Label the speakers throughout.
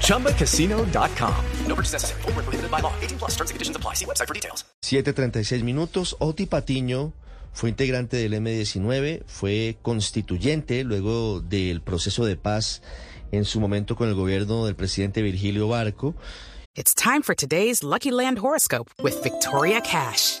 Speaker 1: ChumbaCasino.com. No purchase necessary. Full prohibited by law. 18 plus terms and conditions apply. See website for details.
Speaker 2: 7.36 minutos. Oti Patiño fue integrante del M19, fue constituyente luego del proceso de paz en su momento con el gobierno del presidente Virgilio Barco.
Speaker 3: It's time for today's Lucky Land horoscope with Victoria Cash.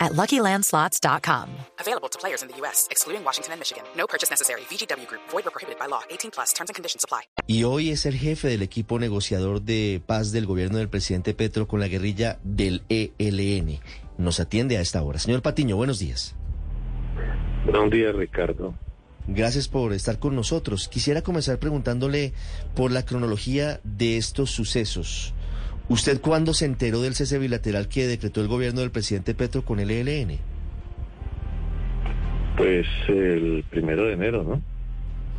Speaker 4: at LuckyLandSlots.com.
Speaker 3: Available to players in the U.S., excluding Washington and Michigan. No purchase necessary. VGW Group. Void or prohibited by law. 18 plus. Terms and conditions apply.
Speaker 2: Y hoy es el jefe del equipo negociador de paz del gobierno del presidente Petro con la guerrilla del ELN. Nos atiende a esta hora. Señor Patiño, buenos días.
Speaker 5: Buenos días, Ricardo.
Speaker 2: Gracias por estar con nosotros. Quisiera comenzar preguntándole por la cronología de estos sucesos. ¿Usted cuándo se enteró del cese bilateral que decretó el gobierno del presidente Petro con el ELN?
Speaker 5: Pues el primero de enero, ¿no?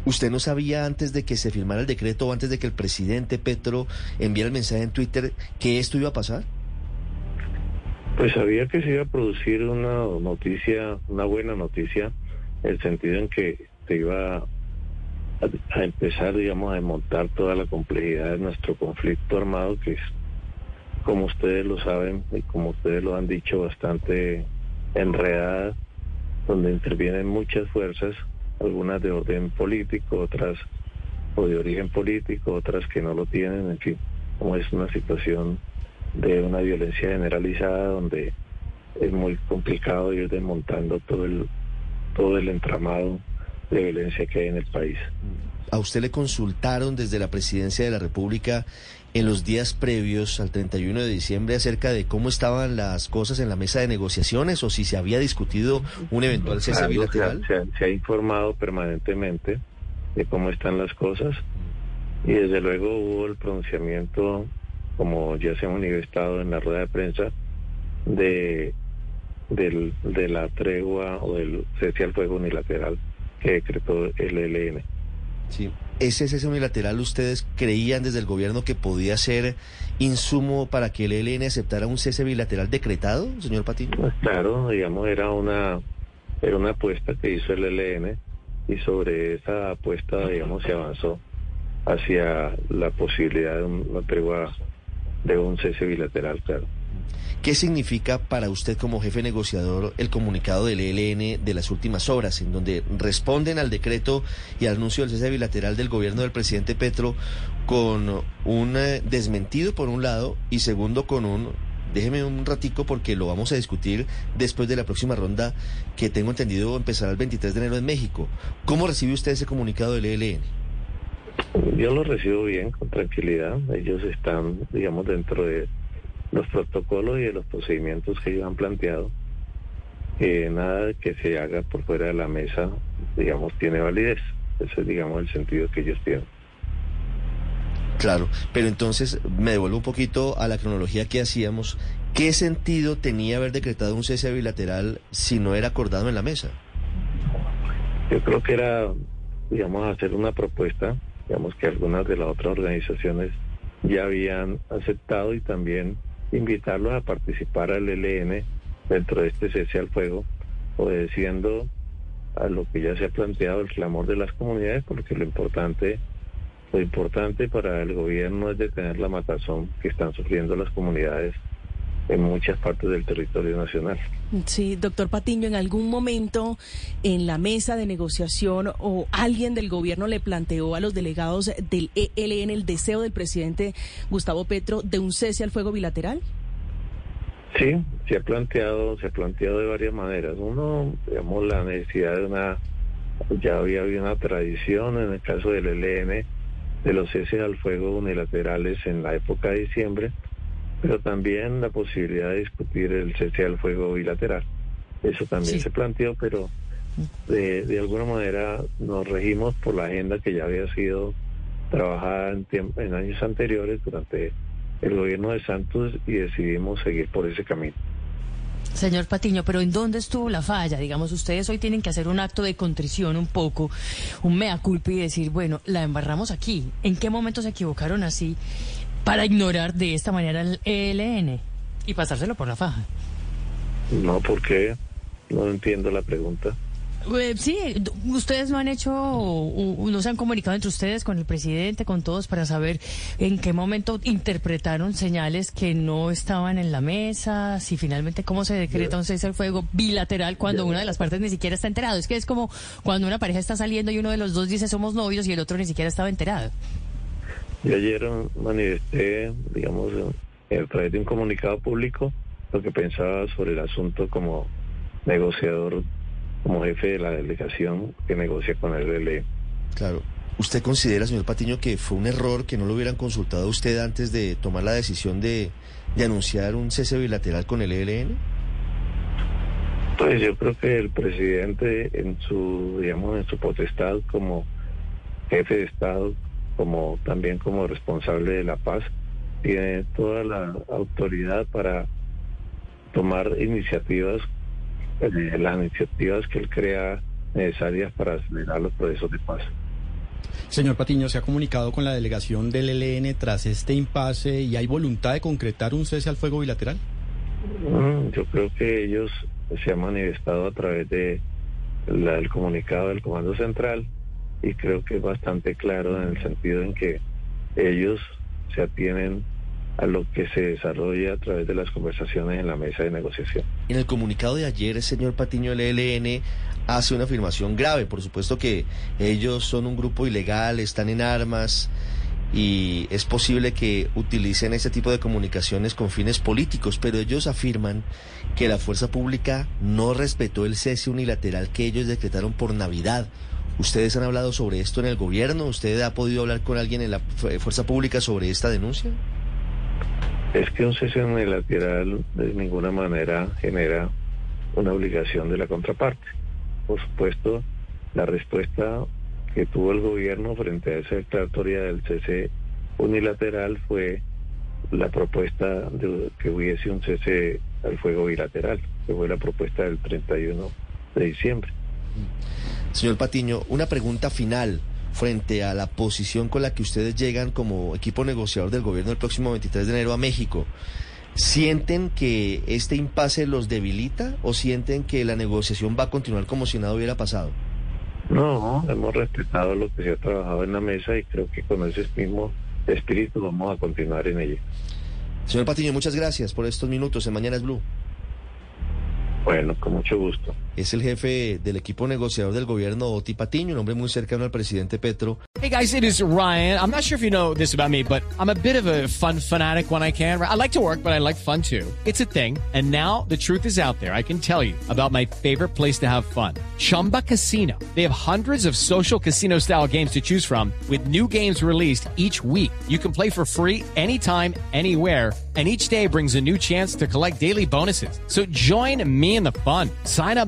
Speaker 2: ¿Usted no sabía antes de que se firmara el decreto o antes de que el presidente Petro enviara el mensaje en Twitter que esto iba a pasar?
Speaker 5: Pues sabía que se iba a producir una noticia, una buena noticia, en el sentido en que se iba a, a empezar, digamos, a desmontar toda la complejidad de nuestro conflicto armado, que es, como ustedes lo saben y como ustedes lo han dicho, bastante enredada, donde intervienen muchas fuerzas, algunas de orden político, otras o de origen político, otras que no lo tienen, en fin, como es una situación de una violencia generalizada donde es muy complicado ir desmontando todo el todo el entramado de violencia que hay en el país.
Speaker 2: ¿A usted le consultaron desde la presidencia de la República en los días previos al 31 de diciembre acerca de cómo estaban las cosas en la mesa de negociaciones o si se había discutido un eventual cese bilateral?
Speaker 5: Se, ha- se ha informado permanentemente de cómo están las cosas y desde luego hubo el pronunciamiento, como ya se ha manifestado en la rueda de prensa, de, del- de la tregua o del cese al fuego unilateral que decretó el ELN.
Speaker 2: Sí. ¿Ese cese unilateral ustedes creían desde el gobierno que podía ser insumo para que el ELN aceptara un cese bilateral decretado, señor Patiño?
Speaker 5: Pues claro, digamos, era una, era una apuesta que hizo el ELN y sobre esa apuesta, digamos, se avanzó hacia la posibilidad de una tregua, de un cese bilateral, claro.
Speaker 2: ¿Qué significa para usted como jefe negociador el comunicado del ELN de las últimas horas, en donde responden al decreto y al anuncio del cese bilateral del gobierno del presidente Petro con un eh, desmentido por un lado y segundo con un déjeme un ratico porque lo vamos a discutir después de la próxima ronda que tengo entendido empezará el 23 de enero en México. ¿Cómo recibe usted ese comunicado del ELN?
Speaker 5: Yo lo recibo bien, con tranquilidad. Ellos están, digamos, dentro de los protocolos y de los procedimientos que ellos han planteado. Eh, nada que se haga por fuera de la mesa, digamos, tiene validez. Ese es, digamos, el sentido que ellos tienen.
Speaker 2: Claro, pero entonces me devuelvo un poquito a la cronología que hacíamos. ¿Qué sentido tenía haber decretado un cese bilateral si no era acordado en la mesa?
Speaker 5: Yo creo que era, digamos, hacer una propuesta, digamos que algunas de las otras organizaciones ya habían aceptado y también invitarlos a participar al ELN dentro de este cese al fuego, obedeciendo a lo que ya se ha planteado el clamor de las comunidades, porque lo importante, lo importante para el gobierno es detener la matazón que están sufriendo las comunidades en muchas partes del territorio nacional.
Speaker 6: Sí, doctor Patiño, en algún momento en la mesa de negociación o alguien del gobierno le planteó a los delegados del ELN el deseo del presidente Gustavo Petro de un cese al fuego bilateral.
Speaker 5: Sí, se ha planteado, se ha planteado de varias maneras. Uno, digamos, la necesidad de una, ya había habido una tradición en el caso del ELN de los ceses al fuego unilaterales en la época de diciembre, pero también la posibilidad de discutir el cese al fuego bilateral. Eso también se planteó, pero de, de, alguna manera nos regimos por la agenda que ya había sido trabajada en, en años anteriores durante el gobierno de Santos y decidimos seguir por ese camino.
Speaker 6: Señor Patiño, pero ¿en dónde estuvo la falla? Digamos, ustedes hoy tienen que hacer un acto de contrición un poco, un mea culpa y decir, bueno, la embarramos aquí. ¿En qué momento se equivocaron así para ignorar de esta manera el ELN y pasárselo por la faja?
Speaker 5: No, ¿por qué? No entiendo la pregunta.
Speaker 6: Eh, sí, ustedes no han hecho, no se han comunicado entre ustedes con el presidente, con todos, para saber en qué momento interpretaron señales que no estaban en la mesa, si finalmente cómo se decreta un cese al fuego bilateral cuando una de las partes ni siquiera está enterado. Es que es como cuando una pareja está saliendo y uno de los dos dice somos novios y el otro ni siquiera estaba enterado.
Speaker 5: Yo ayer manifesté, digamos, a través de un comunicado público, lo que pensaba sobre el asunto como negociador como jefe de la delegación que negocia con el ELN.
Speaker 2: Claro. ¿Usted considera, señor Patiño, que fue un error que no lo hubieran consultado a usted antes de tomar la decisión de, de anunciar un cese bilateral con el ELN?
Speaker 5: Pues yo creo que el presidente en su, digamos, en su potestad como jefe de Estado, como también como responsable de la paz, tiene toda la autoridad para tomar iniciativas eh, las iniciativas que él crea necesarias para acelerar los procesos de paz.
Speaker 7: Señor Patiño, ¿se ha comunicado con la delegación del ELN tras este impasse y hay voluntad de concretar un cese al fuego bilateral?
Speaker 5: Mm, yo creo que ellos se han manifestado a través de el comunicado del Comando Central y creo que es bastante claro en el sentido en que ellos se atienen a lo que se desarrolla a través de las conversaciones en la mesa de negociación.
Speaker 2: En el comunicado de ayer, el señor Patiño del ELN hace una afirmación grave. Por supuesto que ellos son un grupo ilegal, están en armas y es posible que utilicen ese tipo de comunicaciones con fines políticos, pero ellos afirman que la fuerza pública no respetó el cese unilateral que ellos decretaron por Navidad. ¿Ustedes han hablado sobre esto en el gobierno? ¿Usted ha podido hablar con alguien en la fuerza pública sobre esta denuncia?
Speaker 5: es que un cese unilateral de ninguna manera genera una obligación de la contraparte. Por supuesto, la respuesta que tuvo el gobierno frente a esa declaratoria del cese unilateral fue la propuesta de que hubiese un cese al fuego bilateral, que fue la propuesta del 31 de diciembre.
Speaker 2: Señor Patiño, una pregunta final frente a la posición con la que ustedes llegan como equipo negociador del gobierno el próximo 23 de enero a México. ¿Sienten que este impasse los debilita o sienten que la negociación va a continuar como si nada hubiera pasado?
Speaker 5: No, hemos respetado lo que se ha trabajado en la mesa y creo que con ese mismo espíritu vamos a continuar en ella.
Speaker 2: Señor Patiño, muchas gracias por estos minutos en Mañana es Blue.
Speaker 5: Bueno, con mucho gusto.
Speaker 2: Es el jefe del equipo negociador del gobierno, Oti Patiño, un hombre muy cercano al presidente Petro.
Speaker 1: Hey guys, it is Ryan. I'm not sure if you know this about me, but I'm a bit of a fun fanatic when I can. I like to work, but I like fun too. It's a thing. And now the truth is out there. I can tell you about my favorite place to have fun. Chumba Casino. They have hundreds of social casino style games to choose from with new games released each week. You can play for free anytime, anywhere and each day brings a new chance to collect daily bonuses. So join me in the fun. Sign up